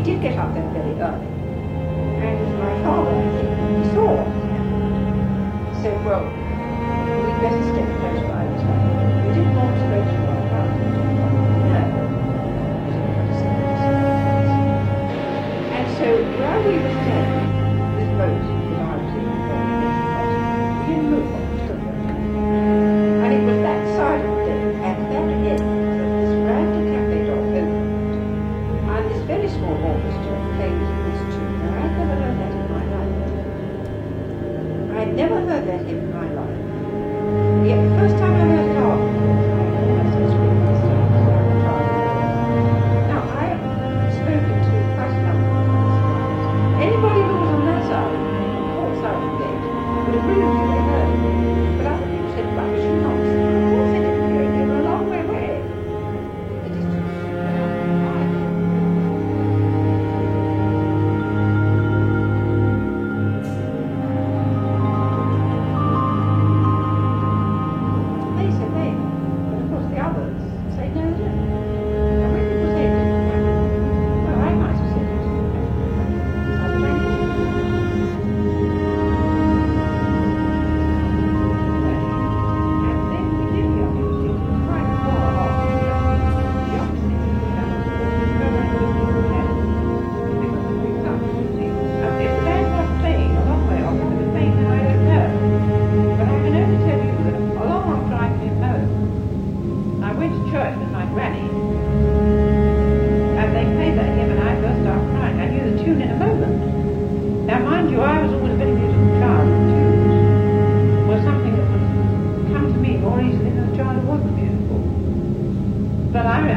did get up there very early. And my father, I think, saw was said, well, we'd better stay close by this time. We didn't want to go too far down. No. And so while we were staying, this boat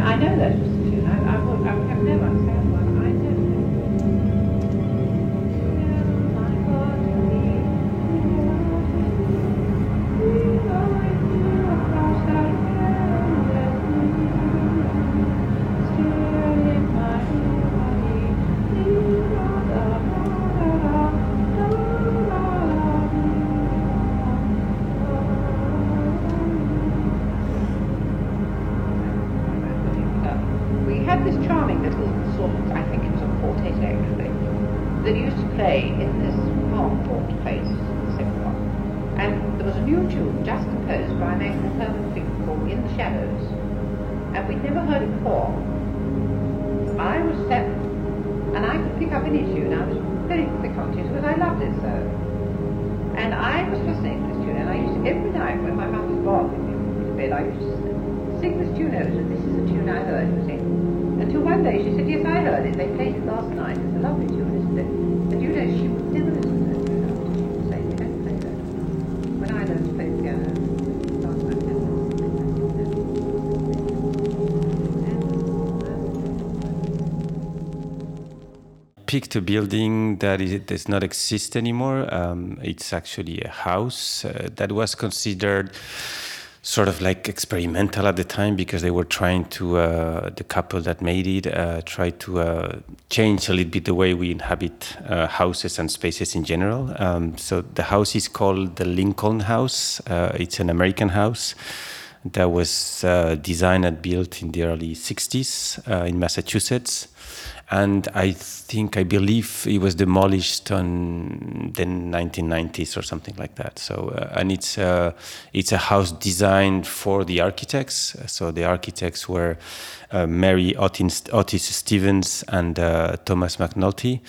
I, know that picked a building that is, does not exist anymore. Um, it's actually a house uh, that was considered sort of like experimental at the time because they were trying to uh, the couple that made it uh, try to uh, change a little bit the way we inhabit uh, houses and spaces in general. Um, so the house is called the Lincoln House. Uh, it's an American house that was uh, designed and built in the early 60s uh, in Massachusetts. And I think, I believe it was demolished on the 1990s or something like that. So, uh, and it's, uh, it's a house designed for the architects. So the architects were uh, Mary Otis, Otis Stevens and uh, Thomas McNulty.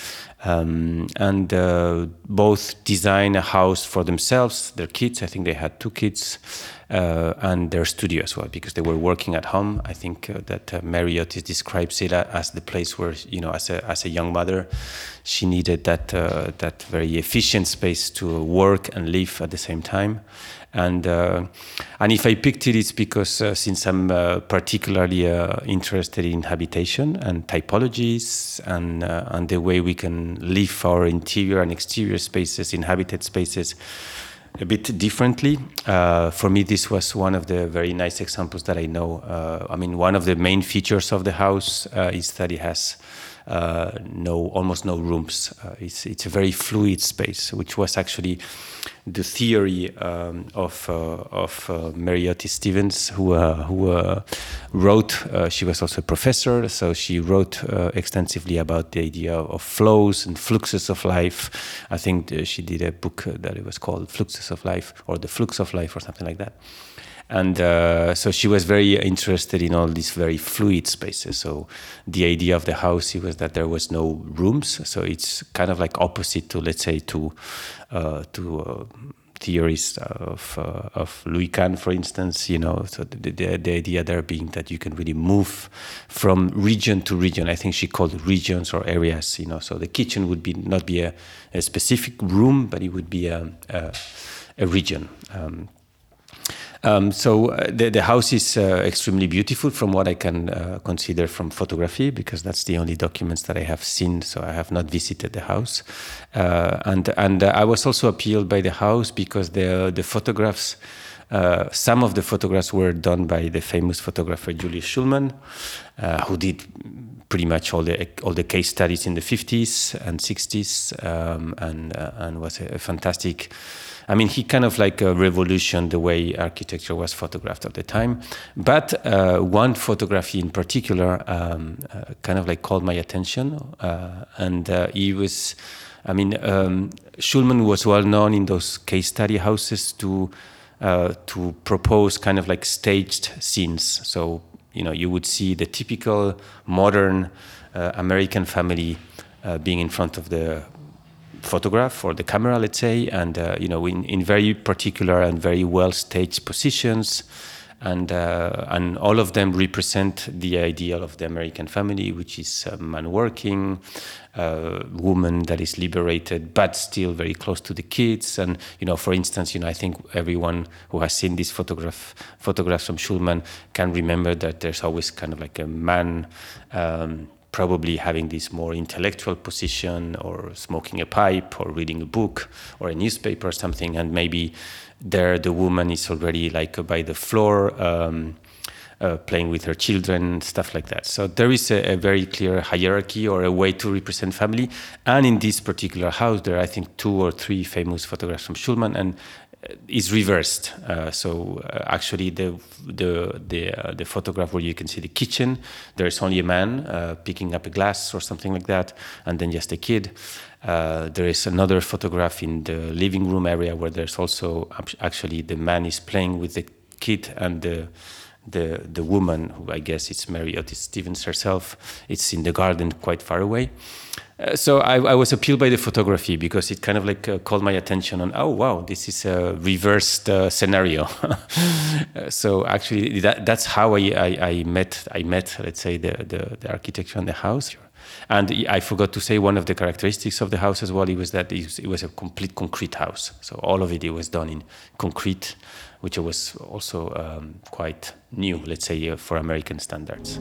Um, and uh, both design a house for themselves, their kids. I think they had two kids, uh, and their studio as well, because they were working at home. I think uh, that uh, Mary Otis describes it as the place where, you know, as a as a young mother, she needed that uh, that very efficient space to work and live at the same time. And uh, and if I picked it, it's because uh, since I'm uh, particularly uh, interested in habitation and typologies and uh, and the way we can live our interior and exterior spaces, in inhabited spaces, a bit differently. Uh, for me, this was one of the very nice examples that I know. Uh, I mean, one of the main features of the house uh, is that it has uh, no almost no rooms. Uh, it's it's a very fluid space, which was actually the theory um, of uh, of uh, Mary Otis Stevens, who uh, who uh, wrote. she was also a professor, so she wrote extensively about the idea of flows and fluxes of life. I think she did a book that it was called Fluxes of Life or The Flux of Life or something like that and uh, so she was very interested in all these very fluid spaces so the idea of the house was that there was no rooms so it's kind of like opposite to let's say to uh, to uh, theories of uh, of Louis Kahn, for instance. You know, so the, the, the idea there being that you can really move from region to region. I think she called regions or areas. You know, so the kitchen would be not be a, a specific room, but it would be a, a, a region. Um, um, so uh, the, the house is uh, extremely beautiful from what I can uh, consider from photography because that's the only documents that I have seen. So I have not visited the house, uh, and and uh, I was also appealed by the house because the the photographs. Uh, some of the photographs were done by the famous photographer Julius Shulman, who did pretty much all the all the case studies in the 50s and 60s, um, and and was a fantastic I mean, he kind of like uh, revolutioned the way architecture was photographed at the time. But uh, one photography in particular um, uh, kind of like called my attention, uh, and uh, he was. I mean, um, Shulman was well known in those case study houses to uh, to propose kind of like staged scenes. So you know, you would see the typical modern American family being in front of the photograph or the camera, let's say, and uh, you know, in, in very particular and very well staged positions, and uh, and all of them represent the ideal of the American family, which is a man working, a woman that is liberated but still very close to the kids. And you know, for instance, you know, I think everyone who has seen this photograph photographs from Shulman can remember that there's always kind of like a man. Um, probably having this more intellectual position or smoking a pipe or reading a book or a newspaper or something. And maybe there the woman is already like by the floor um, uh, playing with her children stuff like that. So there is a, a, very clear hierarchy or a way to represent family. And in this particular house there are i think two or three famous photographs from Shulman. And is reversed. Uh, so uh, actually, the the the, uh, the photograph where you can see the kitchen, there is only a man uh, picking up a glass or something like that, and then just a kid. Uh, there is another photograph in the living room area where there's also actually the man is playing with the kid and the the the woman who I guess it's Mary Otis Stevens herself. It's in the garden quite far away. Uh, so I, I, was appealed by the photography because it kind of like uh, called my attention on oh wow this is a reversed uh, scenario. Uh, so actually that, that's how I, I, I, met I met let's say the, the, the architecture and the house. And I forgot to say one of the characteristics of the house as well. It was that it was a complete concrete house. So all of it, it was done in concrete, which was also um, quite new, let's say, uh, for American standards.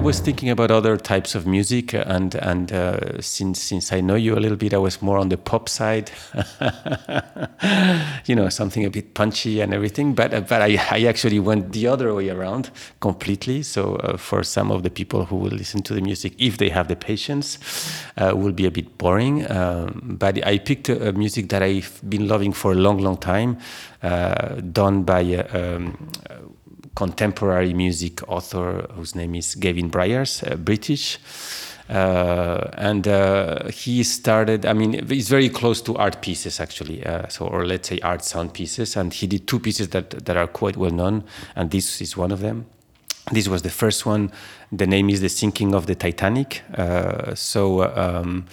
Was thinking about other types of music, and and uh, since since I know you a little bit, I was more on the pop side. you know, something a bit punchy and everything. But uh, but I, I actually went the other way around completely. So uh, for some of the people who will listen to the music, if they have the patience, uh, will be a bit boring. Um, but I picked a, a, music that I've been loving for a long, long time, uh, done by. Um, contemporary music author whose name is Gavin Bryars, British. Uh, and uh, he started i mean he's very close to art pieces actually uh, so or let's say art sound pieces. And he did two pieces that that are quite well known and this is one of them. This was the first one. The name is the sinking of the titanic. Uh, so um,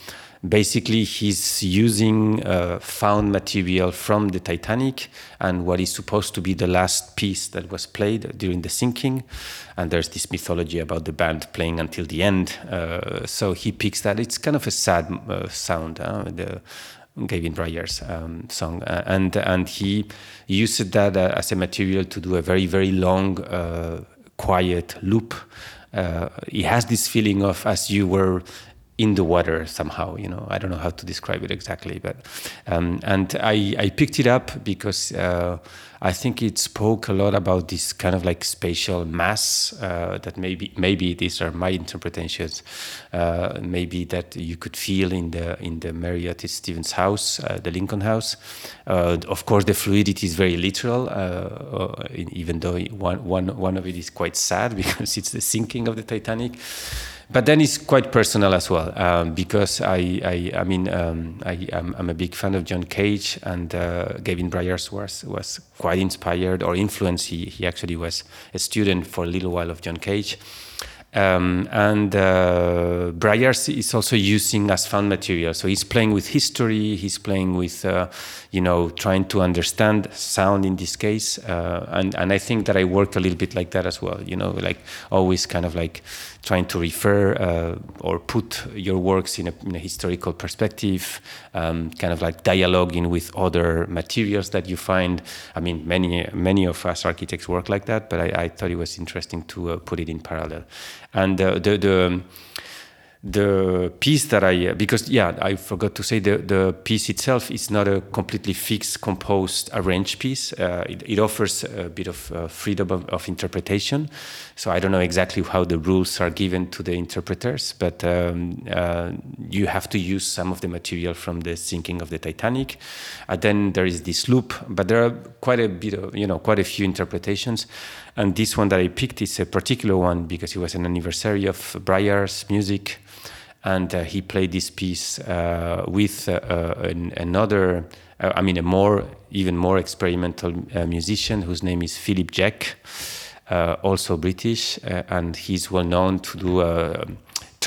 basically he's using uh, found material from the Titanic and what is supposed to be the last piece that was played during the sinking. And there's this mythology about the band playing until the end. Uh, so he picks that. It's kind of a sad uh, sound. the Gavin Bryars um, song, uh, and and he used that uh, as a material to do a very very long, uh, quiet loop. he has this feeling of as you were in the water somehow. You know, I don't know how to describe it exactly, but um, and I, I picked it up because uh, I think it spoke a lot about this kind of like spatial mass uh, that maybe maybe these are my interpretations. Uh, maybe that you could feel in the in the Mary Otis Stevens house, uh, the Lincoln House. Uh, of course, the fluidity is very literal, uh, even though one, one, one of it is quite sad because it's the sinking of the Titanic but then it's quite personal as well um, because I, I, I mean, um, I, am I'm a big fan of John Cage and uh, Gavin Bryars was was quite inspired or influenced. He he actually was a student for a little while of John Cage. Um, and uh, Bryars is also using as found material. So he's playing with history. He's playing with, uh, you know, trying to understand sound in this case. Uh, and and I think that I work a little bit like that as well. You know, like always kind of like trying to refer uh, or put your works in a, in a historical perspective, um, kind of like dialoguing with other materials that you find. I mean, many many of us architects work like that, but I, I thought it was interesting to uh, put it in parallel. And uh, the the the piece that I because yeah I forgot to say the the piece itself is not a completely fixed composed arranged piece. Uh, it, it, offers a bit of uh, freedom of, of, interpretation. So I don't know exactly how the rules are given to the interpreters, but um, uh, you have to use some of the material from the sinking of the Titanic. And then there is this loop, but there are quite a bit of you know quite a few interpretations. And this one that I picked is a particular one because it was an anniversary of Bryars' music and uh, he played this piece uh, with uh, an, another, I mean, a more, even more experimental musician whose name is Philip Jeck, also British, and he's well known to do a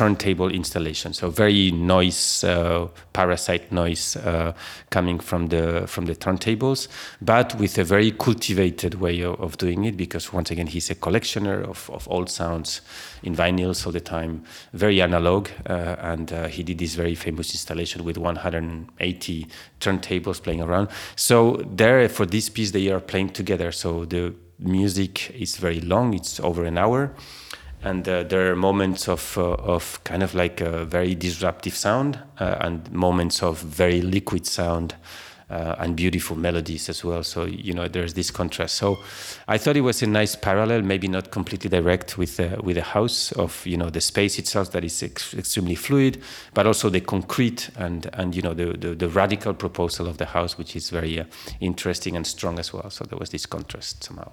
turntable installation. So very noise, uh, parasite noise uh, coming from the from the turntables, but with a very cultivated way of, of doing it. Because once again, he's a collectioner of, of old sounds in vinyls all the time, very analog, uh, and uh, he did this very famous installation with 180 turntables playing around. So there, for this piece, they are playing together. So the music is very long; it's over an hour and uh, there are moments of uh, of kind of like a very disruptive sound uh, and moments of very liquid sound uh, and beautiful melodies as well. So you know there's this contrast. So I thought it was a nice parallel, maybe not completely direct with uh, with the house of you know the space itself that is ex- extremely fluid, but also the concrete and and you know the the, the radical proposal of the house, which is very uh, interesting and strong as well. So there was this contrast somehow.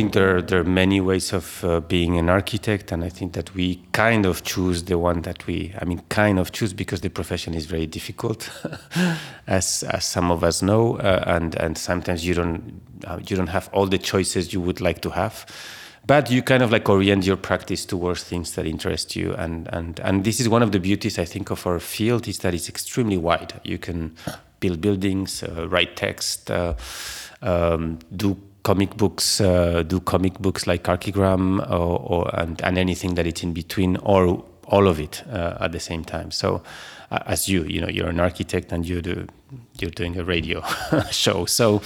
Think there, there are many ways of uh, being an architect, and I think that we kind of choose the one that we, I mean, kind of choose because the profession is very difficult, as, as some of us know, uh, and, and sometimes you don't, uh, you don't have all the choices you would like to have. But you kind of like orient your practice towards things that interest you, and, and, and this is one of the beauties I think of our field is that it's extremely wide. You can build buildings, uh, write text, uh, um, do comic books, uh, do comic books like Archigram or, or and, and, anything that it's in between, or all of it uh, at the same time. So, uh, as you, you know, you're an architect and you do, you're doing a radio show. So,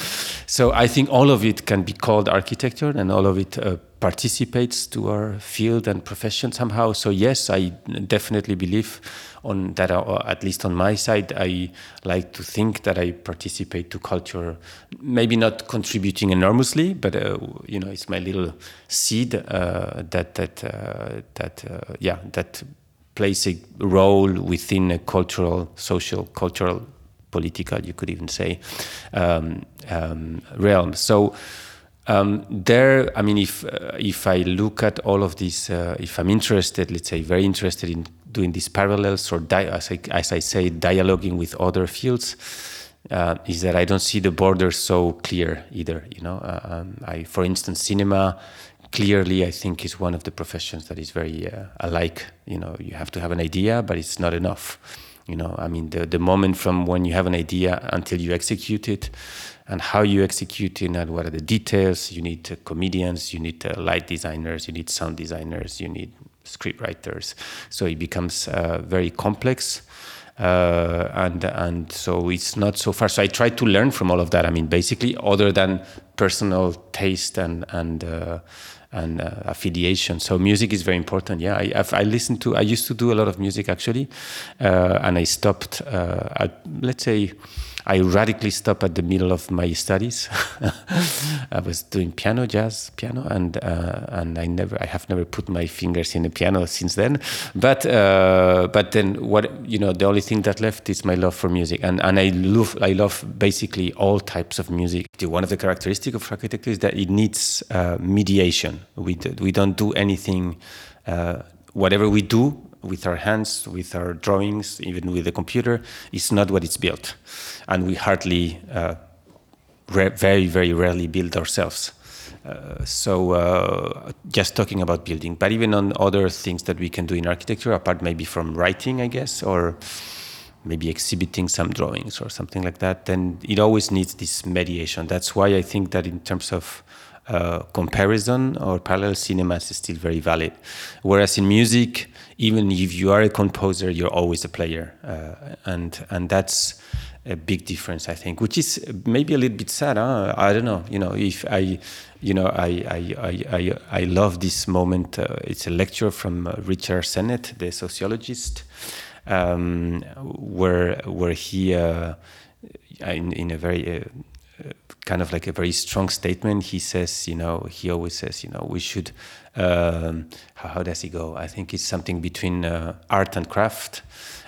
so I think all of it can be called architecture, and all of it uh, participates to our field and profession somehow. So yes, I definitely believe on that, or at least on my side, I like to think that I participate to culture, maybe not contributing enormously, but uh, you know, it's my little seed uh, that that uh, that uh, yeah that plays a role within a cultural, social, cultural, political, you could even say, um, um, realm. So. Um, there, I mean, if uh, if I look at all of this, uh, if I'm interested, let's say, very interested in doing these parallels or as I, as I say, dialoguing with other fields, uh, is that I don't see the borders so clear either. You know, uh, um, I, for instance, cinema clearly I think is one of the professions that is very uh, alike. You know, you have to have an idea, but it's not enough. You know, I mean, the the moment from when you have an idea until you execute it and how you execute it and what are the details. You need uh, comedians, you need uh, light designers, you need sound designers, you need script writers. So it becomes uh, very complex. Uh, and and so it's not so far. So I try to learn from all of that. I mean, basically, other than personal taste and and uh, and uh, affiliation. So music is very important. Yeah, I I've, i listen to. I used to do a lot of music actually, uh, and I stopped. Uh, at, let's say I radically stopped at the middle of my studies. I was doing piano, jazz piano, and uh, and I never, I have never put my fingers in a piano since then. But uh, but then what you know, the only thing that left is my love for music, and and I love I love basically all types of music. One of the characteristics of architecture is that it needs uh, mediation. We we don't do anything. Uh, whatever we do with our hands, with our drawings, even with the computer, is not what it's built. And we hardly, uh, very, very rarely build ourselves. Uh, so uh, just talking about building, but even on other things that we can do in architecture, apart maybe from writing, I guess, or maybe exhibiting some drawings or something like that, then it always needs this mediation. That's why I think that in terms of uh, comparison or parallel cinemas is still very valid. Whereas in music, even if you are a composer, you're always a player, uh, and and that's a big difference, I think, which is maybe a little bit sad. Huh? I don't know. You know, if I, you know, I I I I, I love this moment. Uh, it's a lecture from uh, Richard Sennett, the sociologist, um, where where he. Uh, in, in a very kind of like a very strong statement. He says, you know, he always says, you know, we should. Um, how, how, does he go? I think it's something between uh, art and craft.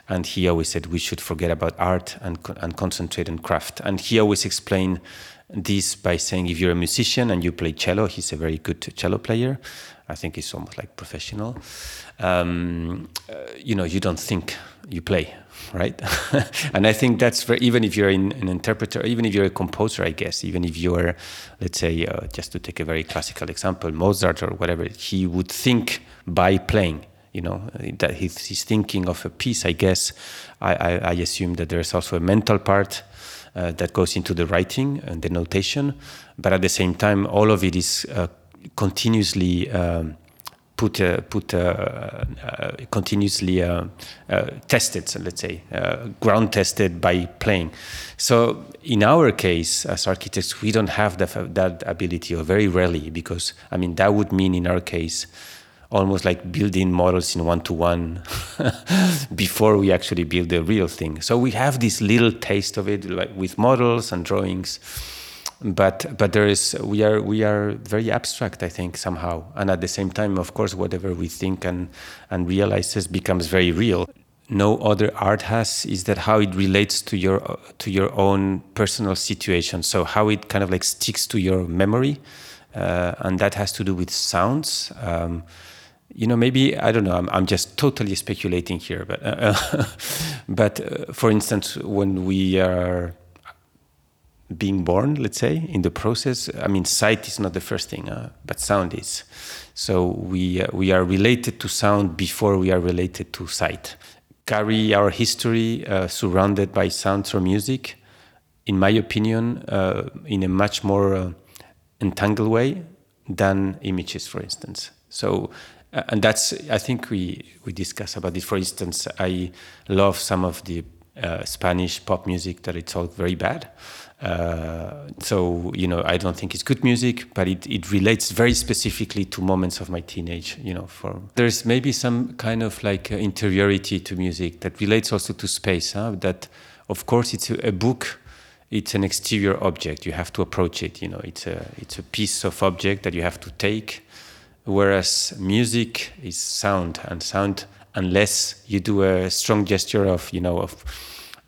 And he always said we should forget about art and and concentrate on craft. And he always explained this by saying if you're a musician and you play cello, he's a very good cello player. I think he's almost like professional. Um, uh, you know, you don't think, you play right? and I think that's for even if you're in, an interpreter, even if you're a composer, I guess, even if you're, let's say, uh, just to take a very classical example, Mozart or whatever, he would think by playing. You know that he's, thinking of a piece. I guess I, I, I assume that there's also a mental part uh, that goes into the writing and the notation, but at the same time, all of it is uh, continuously. Um, put uh, put uh, uh, continuously tested, so let's say ground tested by playing. So in our case, as architects, we don't have that that ability, or very rarely, because I mean that would mean in our case almost like building models in one to one before we actually build the real thing. So we have this little taste of it, like with models and drawings but but there is we are we are very abstract i think somehow and at the same time of course whatever we think and and realizes becomes very real no other art has is that how it relates to your to your own personal situation so how it kind of like sticks to your memory uh, and that has to do with sounds. Um, you know, maybe I don't know. I'm, I'm just totally speculating here, but uh, but uh, for instance, when we are being born, let's say, in the process, I mean, sight is not the first thing, uh, but sound is. So we uh, we are related to sound before we are related to sight. Carry our history uh, surrounded by sounds or music, in my opinion, uh, in a much more entangled way than images, for instance. So uh, and that's I think we we discuss about this. For instance, I love some of the uh, Spanish pop music that it's all very bad. Uh, so you know, I don't think it's good music, but it, it relates very specifically to moments of my teenage. You know, for there's maybe some kind of like uh, interiority to music that relates also to space. Huh? That, of course, it's a, a book it's an exterior object. You have to approach it. You know, it's a it's a piece of object that you have to take whereas music is sound and sound unless you do a strong gesture of you know of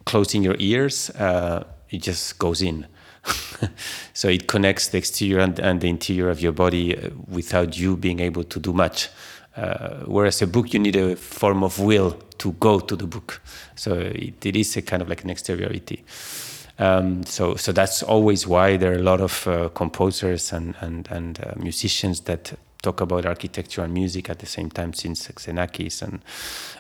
closing your ears uh, it just goes in. So it connects the exterior and, and, the interior of your body uh, without you being able to do much. Uh, whereas a book you need a form of will to go to the book. So it, it is a kind of like an exteriority. Um, so, so that's always why there are a lot of uh, composers and and, and uh, musicians that talk about architecture and music at the same time since Xenakis and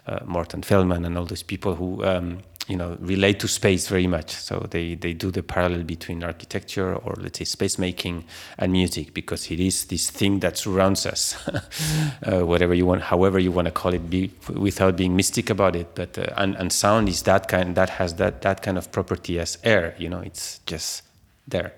uh, Morton Feldman and all those people who um, you know relate to space very much. So they they do the parallel between architecture or let's say space making and music because it is this thing that surrounds us uh, whatever you want however you want to call it be, without being mystic about it. But uh, and, and sound is that kind that has that that kind of property as air you know it's just there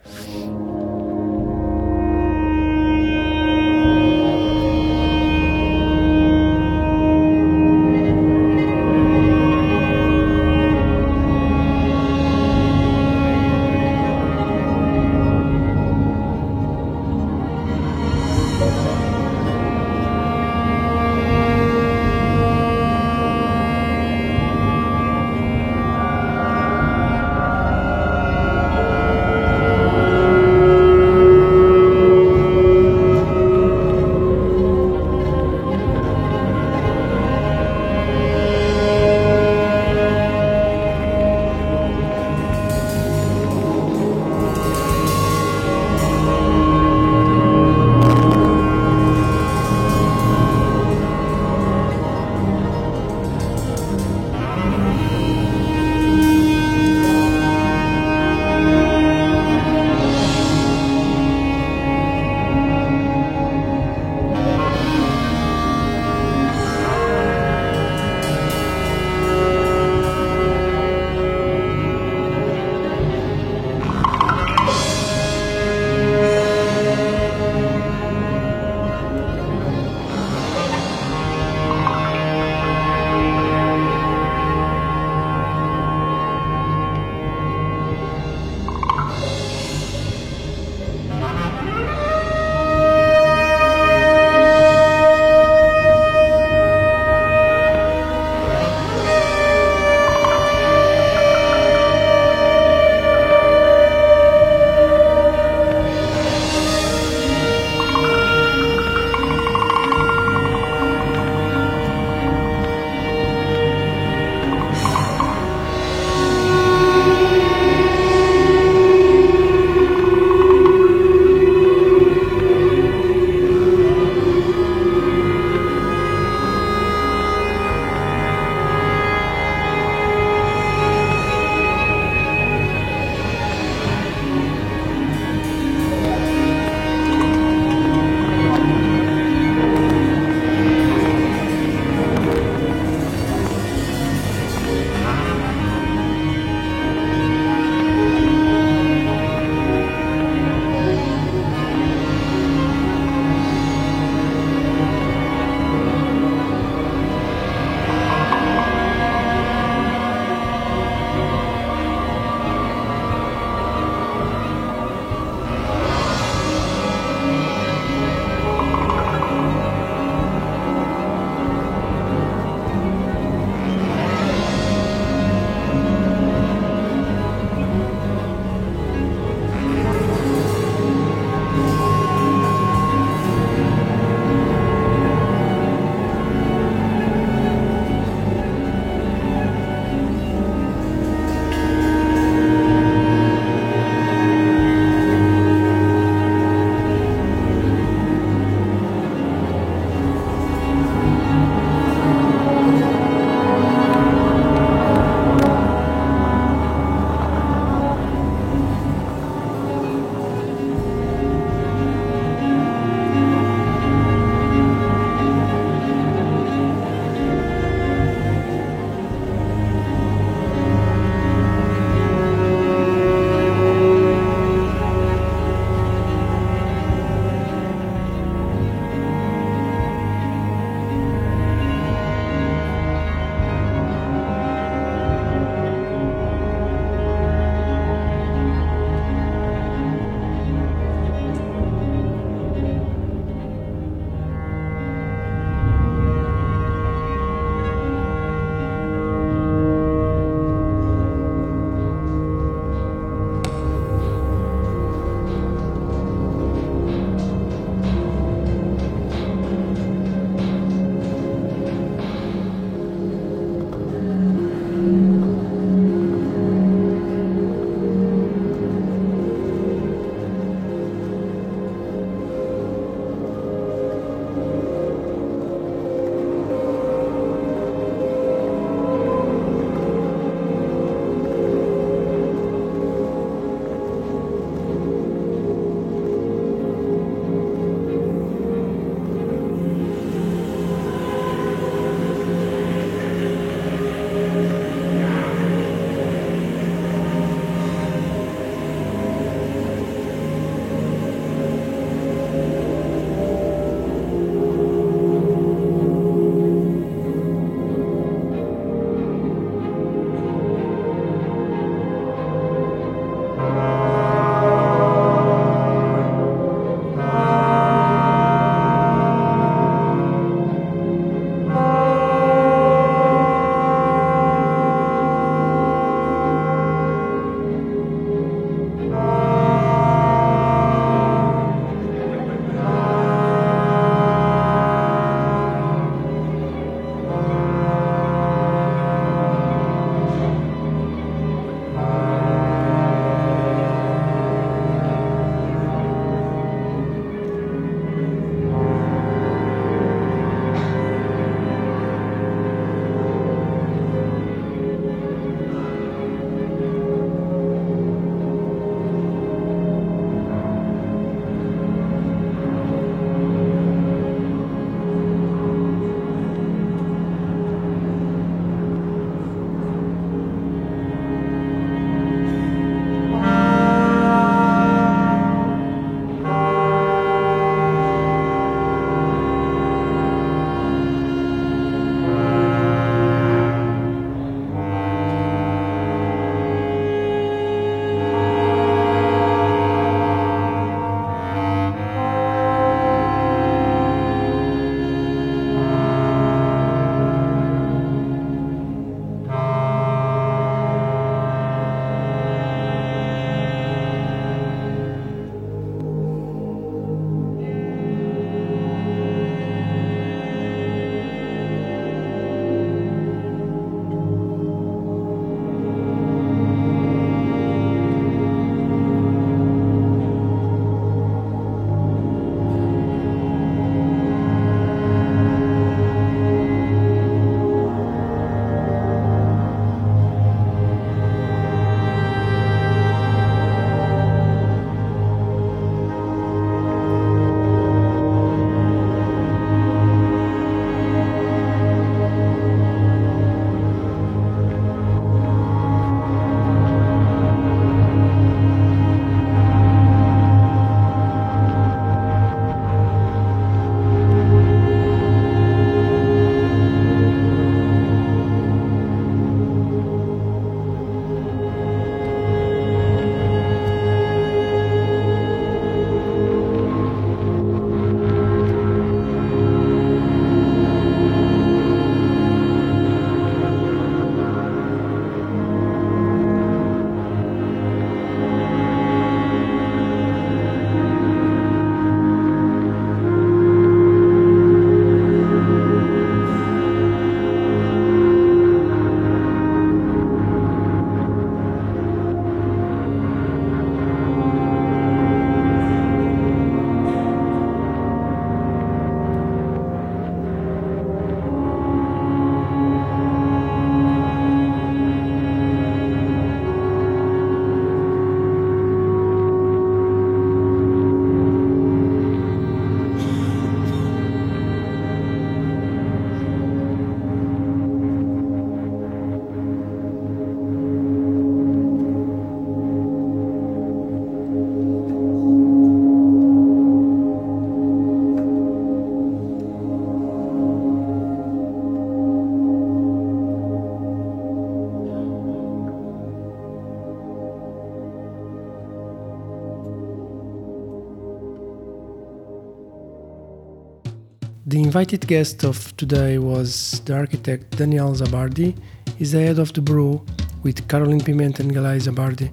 invited guest of today was the architect Daniel Zamarbide. He's the head of the bureau with Caroline Piment and Galay Zabardi,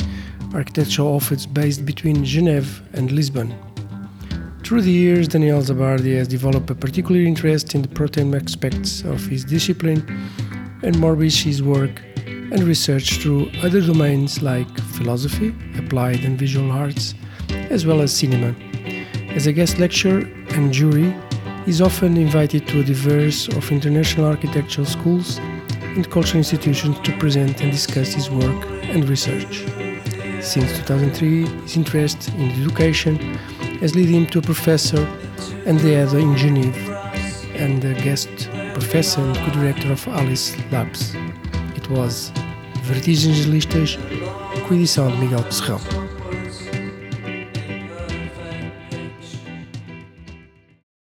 architectural office based between Geneva and Lisbon. Through the years, Daniel Zamarbide has developed a particular interest in the protein aspects of his discipline and more his work and research through other domains like philosophy, applied and visual arts, as well as cinema. As a guest lecturer and jury, is often invited to a diverse of international architectural schools and cultural institutions to present and discuss his work and research. Since 2003, his interest in education has led him to a professor and the other in Geneva and a guest professor and co-director of Alice Labs. It was Vertigens Listas, edição de Miguel Pesserrão.